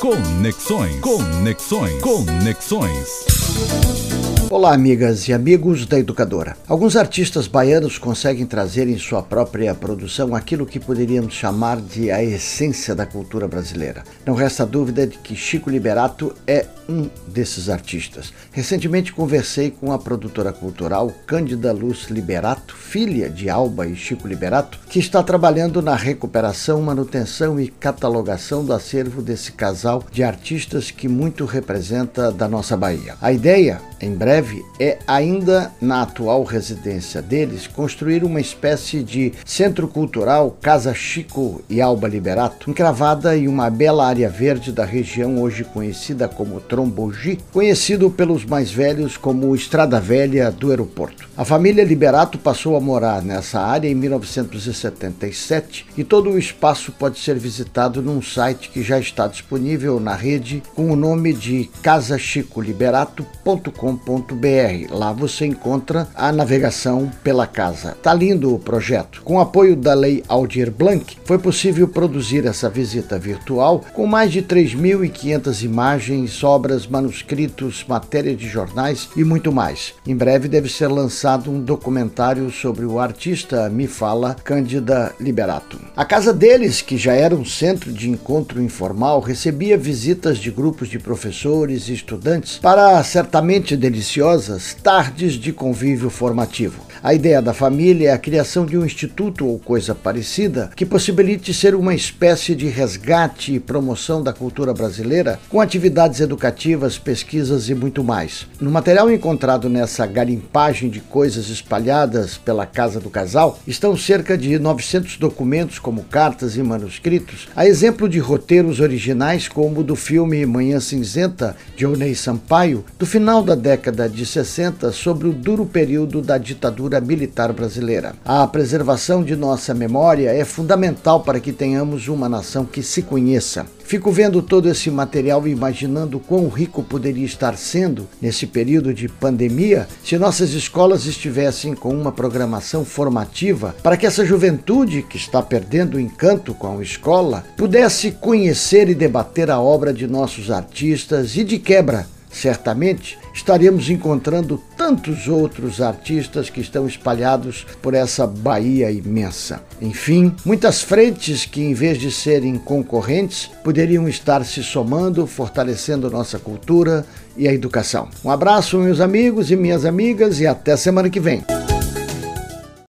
Conexões. Conexões. Conexões. Olá, amigas e amigos da Educadora. Alguns artistas baianos conseguem trazer em sua própria produção aquilo que poderíamos chamar de a essência da cultura brasileira. Não resta dúvida de que Chico Liberato é um desses artistas. Recentemente conversei com a produtora cultural Cândida Luz Liberato, filha de Alba e Chico Liberato, que está trabalhando na recuperação, manutenção e catalogação do acervo desse casal de artistas que muito representa da nossa Bahia. A ideia, em breve, é ainda na atual residência deles construir uma espécie de centro cultural Casa Chico e Alba Liberato, encravada em uma bela área verde da região hoje conhecida como Trombogi, conhecido pelos mais velhos como Estrada Velha do Aeroporto. A família Liberato passou a morar nessa área em 1977 e todo o espaço pode ser visitado num site que já está disponível na rede com o nome de casachicoliberato.com.br. Lá você encontra a navegação pela casa. Tá lindo o projeto. Com o apoio da Lei Aldir Blanc, foi possível produzir essa visita virtual com mais de 3.500 imagens, obras, manuscritos, matéria de jornais e muito mais. Em breve deve ser lançado um documentário sobre o artista Me Fala Cândida Liberato. A casa deles, que já era um centro de encontro informal, recebia visitas de grupos de professores e estudantes para certamente deliciosas tardes de convívio formativo. A ideia da família é a criação de um instituto ou coisa parecida que possibilite ser uma espécie de resgate e promoção da cultura brasileira com atividades educativas, pesquisas e muito mais. No material encontrado nessa garimpagem de coisas espalhadas pela casa do casal estão cerca de 900 documentos como cartas e manuscritos, a exemplo de roteiros originais como o do filme Manhã Cinzenta de Onei Sampaio, do final da década de 60 sobre o duro período da ditadura militar brasileira. A preservação de nossa memória é fundamental para que tenhamos uma nação que se conheça. Fico vendo todo esse material e imaginando quão rico poderia estar sendo nesse período de pandemia se nossas escolas estivessem com uma programação formativa para que essa juventude que está perdendo o encanto com a escola pudesse conhecer e debater a obra de nossos artistas e de quebra certamente estaremos encontrando tantos outros artistas que estão espalhados por essa Bahia imensa. Enfim, muitas frentes que, em vez de serem concorrentes, poderiam estar se somando, fortalecendo nossa cultura e a educação. Um abraço, meus amigos e minhas amigas, e até semana que vem.